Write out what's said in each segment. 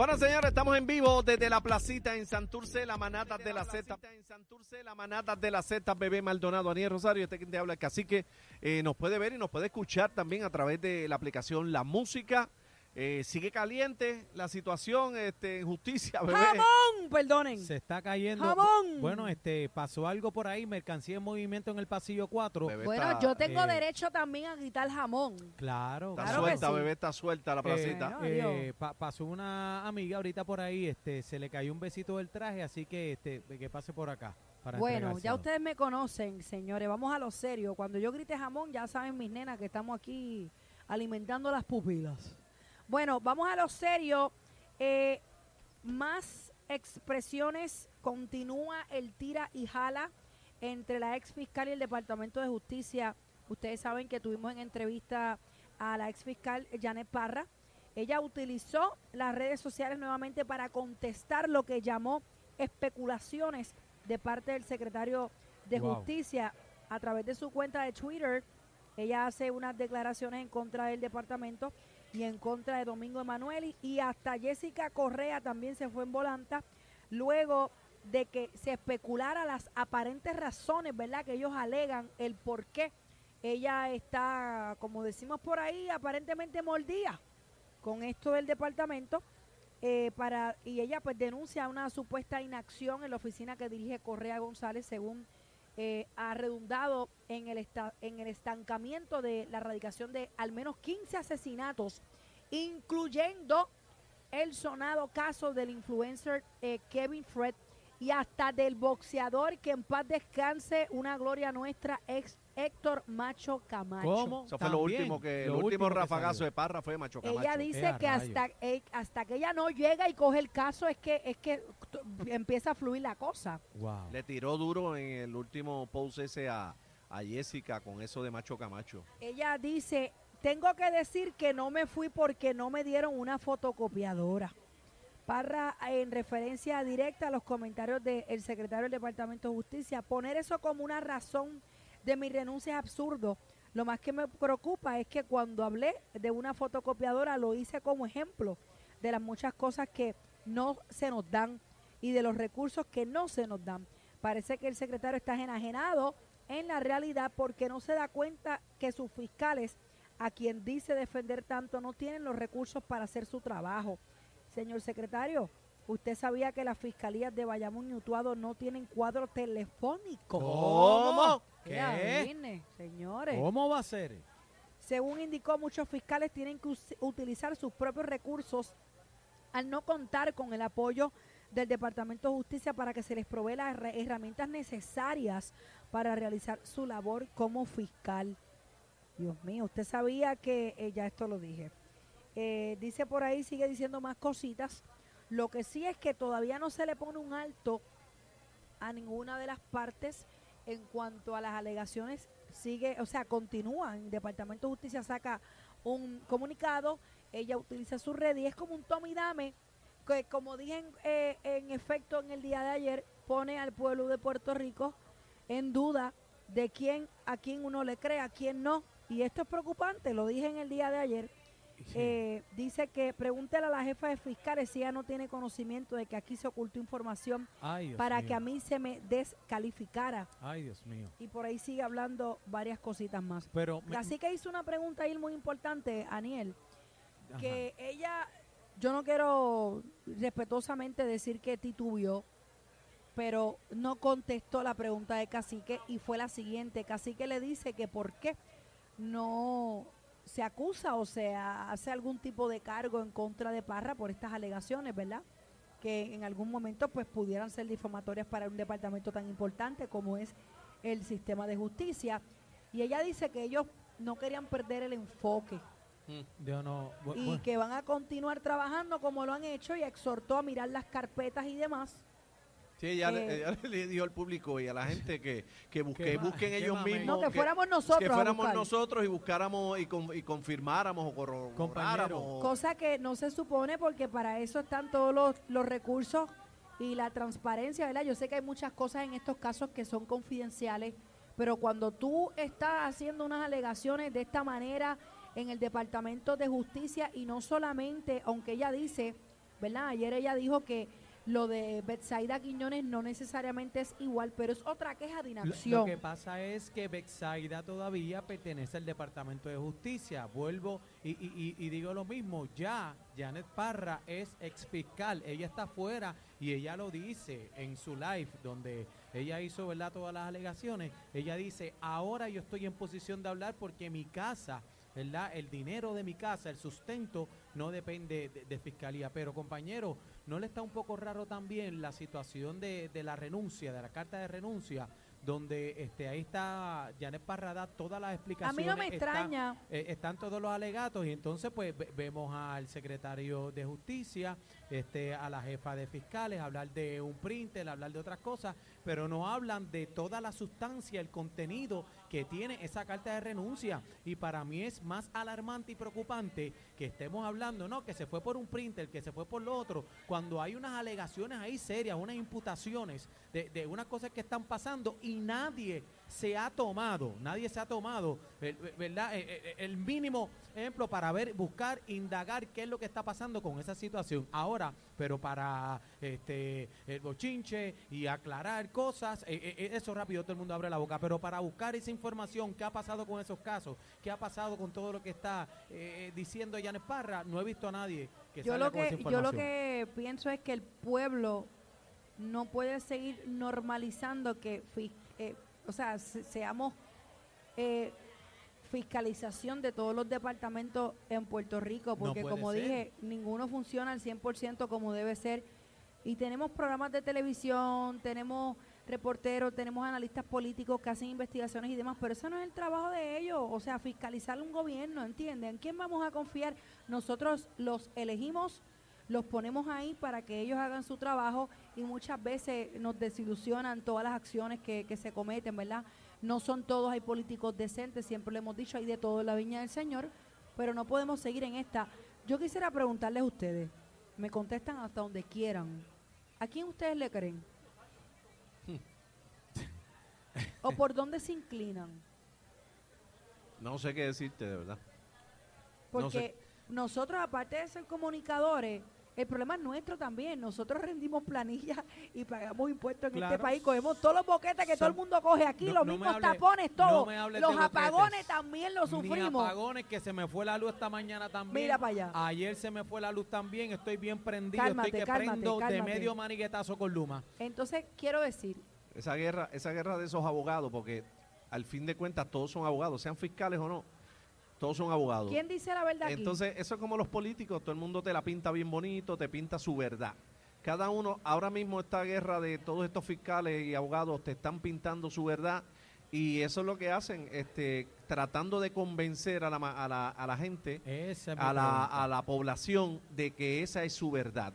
Bueno, señores, estamos en vivo desde la placita en Santurce, la manata de la Z. En Santurce, la manata de la Z, bebé Maldonado, Aniel Rosario, este que te habla, así que eh, nos puede ver y nos puede escuchar también a través de la aplicación La Música. Eh, sigue caliente la situación este, en justicia, bebé. ¡Jamón! Perdonen. Se está cayendo. ¡Jamón! Bueno, este pasó algo por ahí, mercancía en movimiento en el pasillo 4. Bebé Bueno, está- yo tengo eh, derecho también a gritar jamón. Claro. Está Claro que suelta, sí. bebé, está suelta la placita. Eh, adiós. pa- pasó una amiga ahorita por ahí, este, se le cayó un besito del traje, así que este, que pase por acá. Para Bueno, ya ustedes me conocen, señores. Vamos a lo serio. Cuando yo grite jamón, ya saben mis nenas que estamos aquí alimentando las pupilas. Bueno, vamos a lo serio. Eh, más expresiones. Continúa el tira y jala entre la ex fiscal y el Departamento de Justicia. Ustedes saben que tuvimos en entrevista a la ex fiscal Janet Parra. Ella utilizó las redes sociales nuevamente para contestar lo que llamó especulaciones de parte del secretario de Wow. Justicia a través de su cuenta de Twitter. Ella hace unas declaraciones en contra del departamento y en contra de Domingo Emanueli y hasta Jessica Correa también se fue en volanta luego de que se especulara las aparentes razones, ¿verdad? Que ellos alegan el por qué ella está, como decimos por ahí, aparentemente mordida con esto del departamento. eh, para y ella pues denuncia una supuesta inacción en la oficina que dirige Correa González según eh, ha redundado en el en el estancamiento de la erradicación de al menos 15 asesinatos incluyendo el sonado caso del influencer eh, Kevin Fred y hasta del boxeador que en paz descanse una gloria nuestra ex Héctor Macho Camacho ¿Cómo? Eso fue lo último que, el último último que rafagazo salió. de Parra fue Macho Camacho. ella dice que hasta eh, hasta que ella no llega y coge el caso es que es que empieza a fluir la cosa. Wow. Le tiró duro en el último post ese a, a Jessica con eso de Macho Camacho. Ella dice, tengo que decir que no me fui porque no me dieron una fotocopiadora. Parra, en referencia directa a los comentarios del secretario del Departamento de Justicia, poner eso como una razón de mi renuncia es absurdo. Lo más que me preocupa es que cuando hablé de una fotocopiadora lo hice como ejemplo de las muchas cosas que no se nos dan y de los recursos que no se nos dan. Parece que el secretario está enajenado en la realidad porque no se da cuenta que sus fiscales, a quien dice defender tanto, no tienen los recursos para hacer su trabajo. Señor secretario, ¿usted sabía que las fiscalías de Bayamón y Utuado no tienen cuadro telefónico? ¿Cómo? ¿Qué? vine, señores. ¿Cómo va a ser? Según indicó, muchos fiscales tienen que utilizar sus propios recursos al no contar con el apoyo del Departamento de Justicia para que se les provee las herra- herramientas necesarias para realizar su labor como fiscal. Dios mío, usted sabía que eh, ya esto lo dije. Eh, dice por ahí, sigue diciendo más cositas. Lo que sí es que todavía no se le pone un alto a ninguna de las partes en cuanto a las alegaciones. Sigue, o sea, continúa. El Departamento de Justicia saca un comunicado, ella utiliza su red y es como un tome y dame, que como dije en, eh, en efecto en el día de ayer, pone al pueblo de Puerto Rico en duda de quién, a quién uno le cree, a quién no. Y esto es preocupante, lo dije en el día de ayer. Sí. Eh, dice que pregúntele a la jefa de fiscales si ella no tiene conocimiento de que aquí se ocultó información Ay, para mío. que a mí se me descalificara. Ay, Dios mío. Y por ahí sigue hablando varias cositas más. Pero me- Así que hizo una pregunta ahí muy importante, Aniel, ajá. que ella, yo no quiero respetuosamente decir que titubió, pero no contestó la pregunta de Cacique y fue la siguiente. Cacique le dice que por qué no se acusa o se hace algún tipo de cargo en contra de Parra por estas alegaciones, ¿verdad? Que en algún momento pues pudieran ser difamatorias para un departamento tan importante como es el sistema de justicia. Y ella dice que ellos no querían perder el enfoque Yo no. bu- y que van a continuar trabajando como lo han hecho y exhortó a mirar las carpetas y demás. Sí, ella, le- Eh, le dijo al público y a la gente que, que, busque- Que ma- busquen que ellos mame. mismos. No, que fuéramos nosotros Que fuéramos nosotros y buscáramos y, con- y confirmáramos o corroboráramos. Cosa que no se supone porque para eso están todos los, los recursos y la transparencia, ¿verdad? Yo sé que hay muchas cosas en estos casos que son confidenciales, pero cuando tú estás haciendo unas alegaciones de esta manera en el Departamento de Justicia y no solamente, aunque ella dice, ¿verdad? Ayer ella dijo que lo de Betsaida Quiñones no necesariamente es igual, pero es otra queja de Lo, inacción. lo que pasa es que Bexaida todavía pertenece al Departamento de Justicia. Vuelvo y, y- y- y digo lo mismo. Ya Janet Parra es ex fiscal. Ella está afuera y ella lo dice en su live, donde ella hizo verdad todas las alegaciones. Ella dice: Ahora yo estoy en posición de hablar porque mi casa. ¿verdad? El dinero de mi casa, el sustento, no depende de, de fiscalía. Pero, compañero, ¿no le está un poco raro también la situación de, de la renuncia, de la carta de renuncia, donde este ahí está Janet Parrada, todas las A explicaciones. mí no me extraña. eh, están todos los alegatos y entonces pues ve- vemos al secretario de justicia, este, a la jefa de fiscales, hablar de un printer, hablar de otras cosas, pero no hablan de toda la sustancia, el contenido que tiene esa carta de renuncia. Y para mí es más alarmante y preocupante que estemos hablando, no, que se fue por un printer, que se fue por lo otro, cuando hay unas alegaciones ahí serias, unas imputaciones de, de unas cosas que están pasando y nadie se ha tomado, nadie se ha tomado, eh, eh, ¿verdad? Eh, eh, El mínimo ejemplo para ver, buscar, indagar qué es lo que está pasando con esa situación. Ahora, pero para este el bochinche y aclarar cosas, eso rápido todo el mundo abre la boca, pero para buscar esa información, qué ha pasado con esos casos, qué ha pasado con todo lo que está eh, diciendo Janet Parra, no he visto a nadie que yo salga lo con esa que yo lo información. que pienso es que el pueblo no puede seguir normalizando que eh, o sea se- seamos eh, fiscalización de todos los departamentos en Puerto Rico porque como ser. dije ninguno funciona al 100% como debe ser y tenemos programas de televisión tenemos reporteros tenemos analistas políticos que hacen investigaciones y demás pero eso no es el trabajo de ellos o sea fiscalizar un gobierno ¿entienden? ¿en quién vamos a confiar? nosotros los elegimos los ponemos ahí para que ellos hagan su trabajo y muchas veces nos desilusionan todas las acciones que, que se cometen, ¿verdad? No son todos, hay políticos decentes, siempre lo hemos dicho, hay de todo en la viña del Señor, pero no podemos seguir en esta. Yo quisiera preguntarles a ustedes, me contestan hasta donde quieran, ¿a quién ustedes le creen? ¿O por dónde se inclinan? No sé qué decirte, de verdad. No Porque sé. nosotros, aparte de ser comunicadores, el problema es nuestro también. Nosotros rendimos planillas y pagamos impuestos en este país. Cogemos todos los boquetes que todo el mundo coge aquí, no- los no me mismos hable- tapones, todos. los boquetes. apagones también los sufrimos. apagones, que se me fue la luz esta mañana también. Mira para allá. Ayer se me fue la luz también. Estoy bien prendido. Cálmate, estoy que cálmate, prendo de medio maniguetazo con Luma. Entonces, quiero decir, Esa guerra, esa guerra de esos abogados, porque al fin de cuentas todos son abogados, sean fiscales o no, todos son abogados. ¿quién dice la verdad aquí? Entonces, eso es como los políticos, todo el mundo te la pinta bien bonito, te pinta su verdad. Cada uno, ahora mismo esta guerra de todos estos fiscales y abogados te están pintando su verdad y eso es lo que hacen, este, tratando de convencer a la, ma- a la, a la gente, Esa a la, a la población de que esa es su verdad.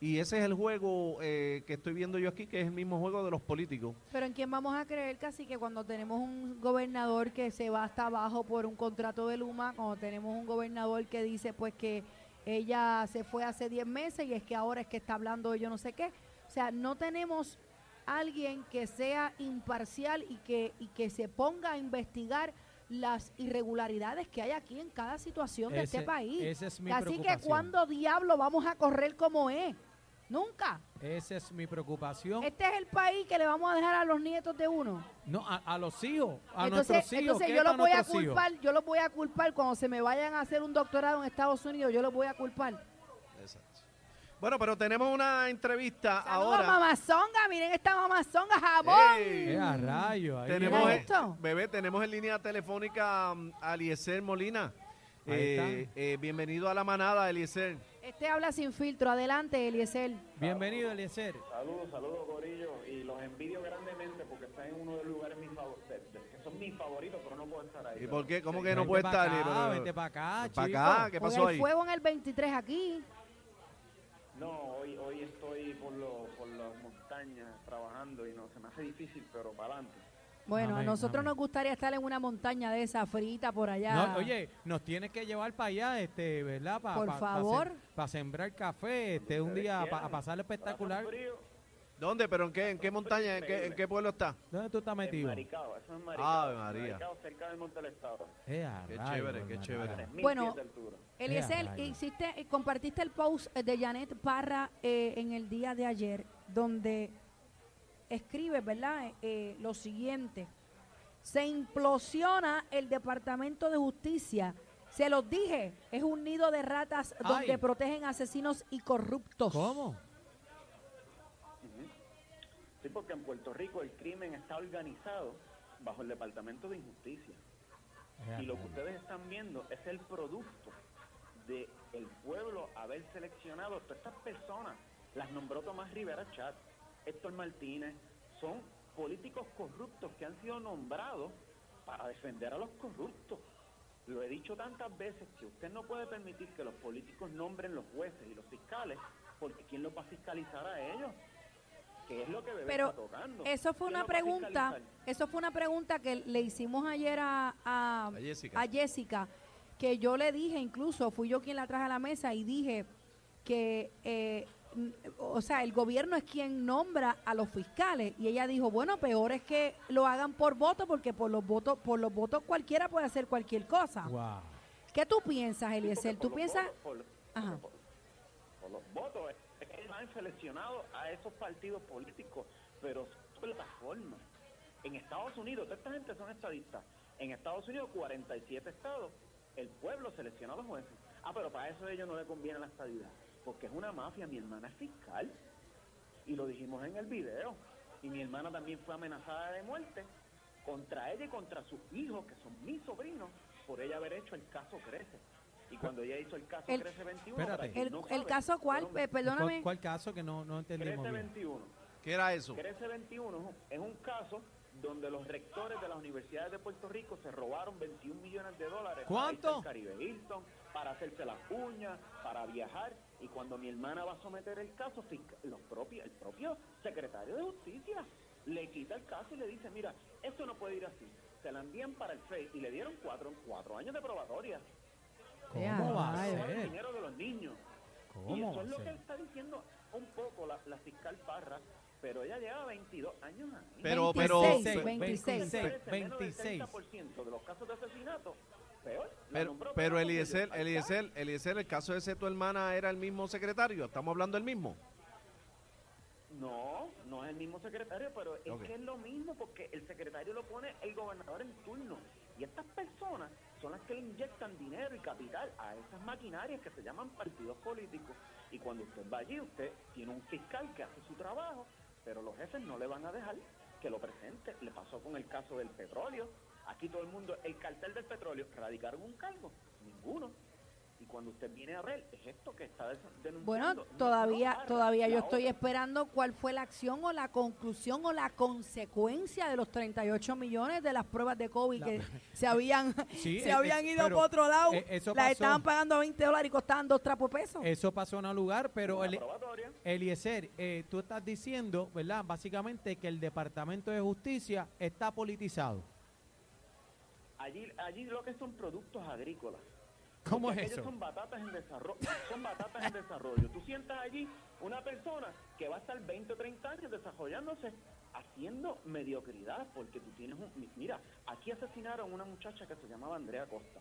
Y ese es el juego eh, que estoy viendo yo aquí, que es el mismo juego de los políticos. Pero ¿en quién vamos a creer casi que cuando tenemos un gobernador que se va hasta abajo por un contrato de Luma, cuando tenemos un gobernador que dice pues que ella se fue hace 10 meses y es que ahora es que está hablando de yo no sé qué? O sea, no tenemos alguien que sea imparcial y que, y que se ponga a investigar las irregularidades que hay aquí en cada situación de este país. esa es mi Así que cuando diablo vamos a correr como es. Nunca. Esa es mi preocupación. Este es el país que le vamos a dejar a los nietos de uno. No, a, a los hijos, a entonces, nuestros hijos. entonces ¿qué yo los voy a hijos? culpar, yo los voy a culpar cuando se me vayan a hacer un doctorado en Estados Unidos, yo los voy a culpar. Exacto. Bueno, pero tenemos una entrevista Saludos, ahora. mamazonga, miren esta mamazonga, jamón. Ey. Eh, a rayo, ahí Tenemos, esto. bebé, tenemos en línea telefónica um, a Eliezer Molina. Ahí Eh, eh, bienvenido a la manada, Eliezer. Este habla sin filtro, adelante, Eliezer. Bienvenido, Eliezer. Saludos, saludos, Corillo. Y los envidio grandemente porque están en uno de los lugares mis favor- de- de- que son mis favoritos, pero no puedo estar ahí. ¿Y por qué? ¿Cómo que Vente no puede estar? acá, Pero- vente para acá, pa' chico. acá, ¿qué Con pasó el ahí? fuego en el 23 aquí. No, hoy, hoy estoy por, lo- por las montañas trabajando y no se me hace difícil, pero para adelante. Bueno, a nosotros amén. nos gustaría estar en una montaña de esa frita por allá. No, oye, nos tienes que llevar para allá, este, ¿verdad? Pa- Por pa- favor. sem- Para sembrar café, este, un día, para pasarlo espectacular. ¿Dónde? ¿Pero en qué, en qué montaña? ¿En qué, en qué pueblo está? ¿Dónde tú estás en metido? Maricao, eso es Maricao. Ave María. Maricao, cerca del Monte del Estado. Eh, a Qué rayos, chévere, qué chévere. 3.000 Bueno. Eliezer, Eh, a hiciste, eh, compartiste el post de Janet Parra eh, en el día de ayer, donde escribe, ¿verdad? Eh, eh, lo siguiente. Se implosiona el Departamento de Justicia. Se los dije, es un nido de ratas donde protegen asesinos y corruptos. ¿Cómo? Sí, porque en Puerto Rico el crimen está organizado bajo el Departamento de Injusticia. Y lo que ustedes están viendo es el producto de el pueblo haber seleccionado todas estas personas. Las nombró Tomás Rivera Chat, Héctor Martínez, son políticos corruptos que han sido nombrados para defender a los corruptos. Lo he dicho tantas veces que usted no puede permitir que los políticos nombren los jueces y los fiscales, porque ¿quién los va a fiscalizar a ellos? Que es lo que Pero está tocando. eso fue ¿Quién una pregunta, eso fue una pregunta que le hicimos ayer a, a, A Jessica. a Jessica, que yo le dije, incluso fui yo quien la traje a la mesa y dije que, eh, o sea, el gobierno es quien nombra a los fiscales y ella dijo, bueno, peor es que lo hagan por voto porque por los votos, por los votos cualquiera puede hacer cualquier cosa. Wow. ¿Qué tú piensas, Eliezer? ¿Tú piensas? votos- por- Ajá. por- por los votos, es que ellos han seleccionado a esos partidos políticos, pero su plataforma. En Estados Unidos, toda esta gente son estadistas. En Estados Unidos, 47 estados, el pueblo selecciona a los jueces. Ah, pero para eso a ellos no les conviene la estadidad, porque es una mafia. Mi hermana es fiscal, y lo dijimos en el video. Y mi hermana también fue amenazada de muerte contra ella y contra sus hijos, que son mis sobrinos, por ella haber hecho el caso Crece. Y cuando ella hizo el caso El- Crece 21, Espérate. para quien El, no el sabe, caso cuál, fueron- Eh, perdóname. ¿Cuál, cuál caso que no, no entendimos Crece bien? 21. ¿Qué era eso? Crece 21 es un caso donde los rectores de las universidades de Puerto Rico se robaron 21 millones de dólares ¿Cuánto? para irse al Caribe Hilton, para hacerse las uñas, para viajar. Y cuando mi hermana va a someter el caso, los propios, el propio secretario de Justicia le quita el caso y le dice, mira, esto no puede ir así. Se la envían para el FEI y le dieron cuatro, cuatro años de probatoria. ¿Cómo va a Robar el ser? dinero de los niños. Y ¿Cómo eso va es lo que ser? está diciendo un poco la, la fiscal Parra, pero ella lleva 22 años ahí. Pero, 26, pero, 26. Parece menos del 26. 30% de los casos de asesinato, peor. pero, pero Eliezer, Eliezer, Eliezer, el caso ese de tu hermana era el mismo secretario. Estamos hablando del mismo. No, no es el mismo secretario, pero es que es lo mismo porque el secretario lo pone el gobernador en turno. Y estas personas son las que le inyectan dinero y capital a esas maquinarias que se llaman partidos políticos. Y cuando usted va allí, usted tiene un fiscal que hace su trabajo, pero los jefes no le van a dejar que lo presente. Le pasó con el caso del petróleo. Aquí todo el mundo, el cartel del petróleo, radicaron un cargo, ninguno. Y cuando usted viene a ver, es esto que está denunciando. Bueno, No- todavía, no todavía yo estoy otra. esperando cuál fue la acción o la conclusión o la consecuencia de los 38 millones de las pruebas de COVID La- que se habían, Sí, se habían ido por otro lado. eh, eso las estaban pagando a 20 dólares y costaban dos trapos pesos. Eso pasó en un lugar, pero el. Eliezer, eh, tú estás diciendo, ¿verdad? Básicamente que el Departamento de Justicia está politizado. Allí, allí lo que son productos agrícolas. ¿Cómo Porque es eso? Son batatas en desarrollo. Son batatas en desarrollo. Tú sientas allí una persona que va a estar 20 o 30 años desarrollándose haciendo mediocridad porque tú tienes un... mi- Mira, aquí asesinaron a una muchacha que se llamaba Andrea Costa.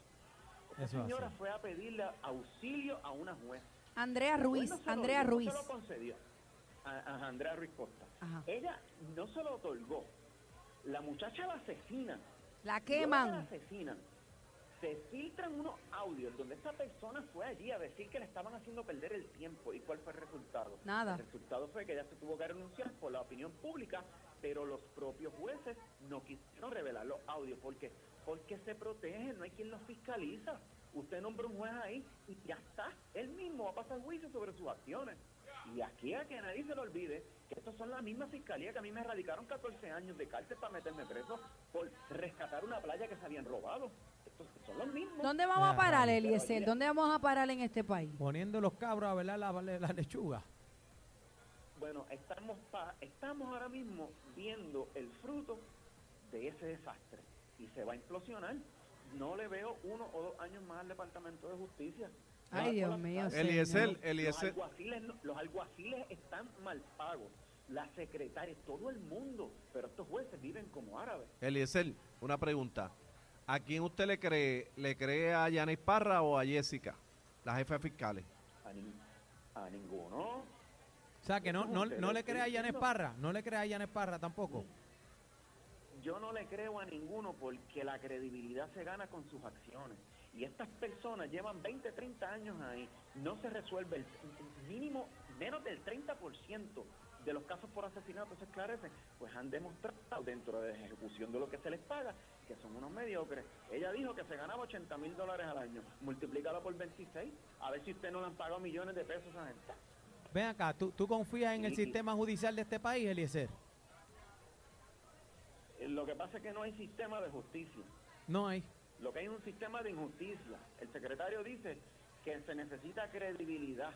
Esa Eso señora fue a pedirle auxilio a una juez. Andrea Ruiz, no se lo Andrea dio, Ruiz. No se lo concedió a, a Andrea Ruiz Costa. Ajá. Ella no se lo otorgó. La muchacha la asesina. La Luego que la queman. asesinan. Se filtran unos audios donde esta persona fue allí a decir que le estaban haciendo perder el tiempo. ¿Y cuál fue el resultado? Nada. El resultado fue que ella se tuvo que renunciar por la opinión pública, pero los propios jueces no quisieron revelar los audios. ¿Por qué? Porque se protegen, no hay quien los fiscaliza. Usted nombra un juez ahí y ya está. Él mismo va a pasar juicio sobre sus acciones. Y aquí a que nadie se lo olvide que estos son la misma fiscalía que a mí me erradicaron 14 años de cárcel para meterme preso por rescatar una playa que se habían robado. Estos son los mismos. ¿Dónde vamos a parar, Eliezer? ¿Dónde vamos a parar en este país? Poniendo los cabros a velar la, la, la lechuga. Bueno, estamos pa- estamos ahora mismo viendo el fruto de ese desastre y se va a implosionar. No le veo uno o dos años más al Departamento de Justicia. Ay, Dios mío, Eliezer. Eliezer, Los alguaciles, no- los alguaciles están mal pagos. La secretaria, todo el mundo, pero estos jueces viven como árabes. Eliezer, una pregunta. ¿A quién usted le cree? ¿Le cree a Yanis Parra o a Jessica, la jefa de fiscales? A, nin- a ninguno. O sea, que no, no, no le crea a Yanes Parra. No le crea a Yanes Parra tampoco. Yo no le creo a ninguno porque la credibilidad se gana con sus acciones. Y estas personas llevan 20, 30 años ahí. No se resuelve el mínimo, menos del 30% de los casos por asesinato se esclarecen. Pues han demostrado dentro de la ejecución de lo que se les paga que son unos mediocres. Ella dijo que se ganaba 80 mil dólares al año. Multiplícalo por 26. A ver si usted no le han pagado millones de pesos a gente. Ven acá, ¿tú, tú confías en el sistema judicial de este país, Eliezer? Eh, Lo que pasa es que no hay sistema de justicia. No hay. Lo que hay es un sistema de injusticia. El secretario dice que se necesita credibilidad,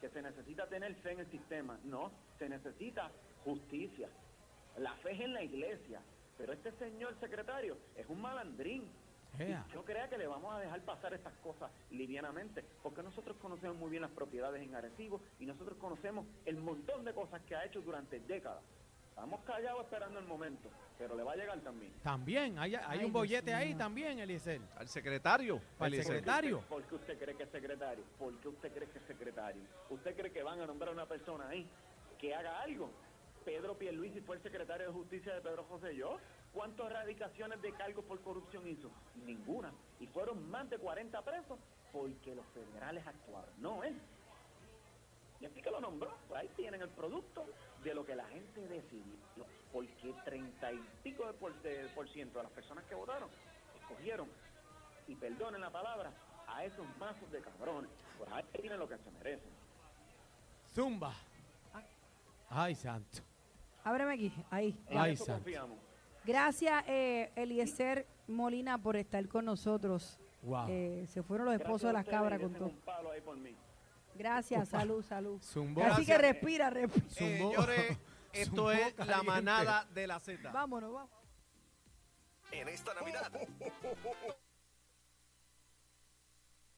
que se necesita tener fe en el sistema. No, se necesita justicia. La fe es en la iglesia. Pero este señor secretario es un malandrín. Ea. Y No crea que le vamos a dejar pasar estas cosas livianamente, porque nosotros conocemos muy bien las propiedades en Arecibo y nosotros conocemos el montón de cosas que ha hecho durante décadas. Estamos callados esperando el momento, pero le va a llegar también. También, hay, hay Ay, un Dios bollete ahí mío. también, Eliezer. ¿Al secretario? Al secretario. ¿Por qué usted cree que es secretario? ¿Por qué usted cree que es secretario? ¿Usted cree que van a nombrar a una persona ahí que haga algo? Pedro Pierluisi fue el secretario de Justicia de Pedro José Yo. ¿Cuántas erradicaciones de cargos por corrupción hizo? Ninguna. Y fueron más de 40 presos porque los federales actuaron, no él. Y así que lo nombró. Pues ahí tienen el producto de lo que la gente decidió. Porque 30 y pico de por, de por ciento de las personas que votaron escogieron, y perdonen la palabra, a esos mazos de cabrones. Pues ahí tienen lo que se merecen. Zumba. Ay, santo. Ábreme aquí, ahí. En Ay, santo. confiamos. Gracias, eh, Eliezer Molina, por estar con nosotros. Wow. Eh, se fueron los esposos de a las cabras con todo. un palo ahí por mí. Gracias, salud, salud. Zumbó. Así que respira, respira. Eh, señores, esto Zumbó es la manada de la Z. Vámonos, vamos. En esta Navidad,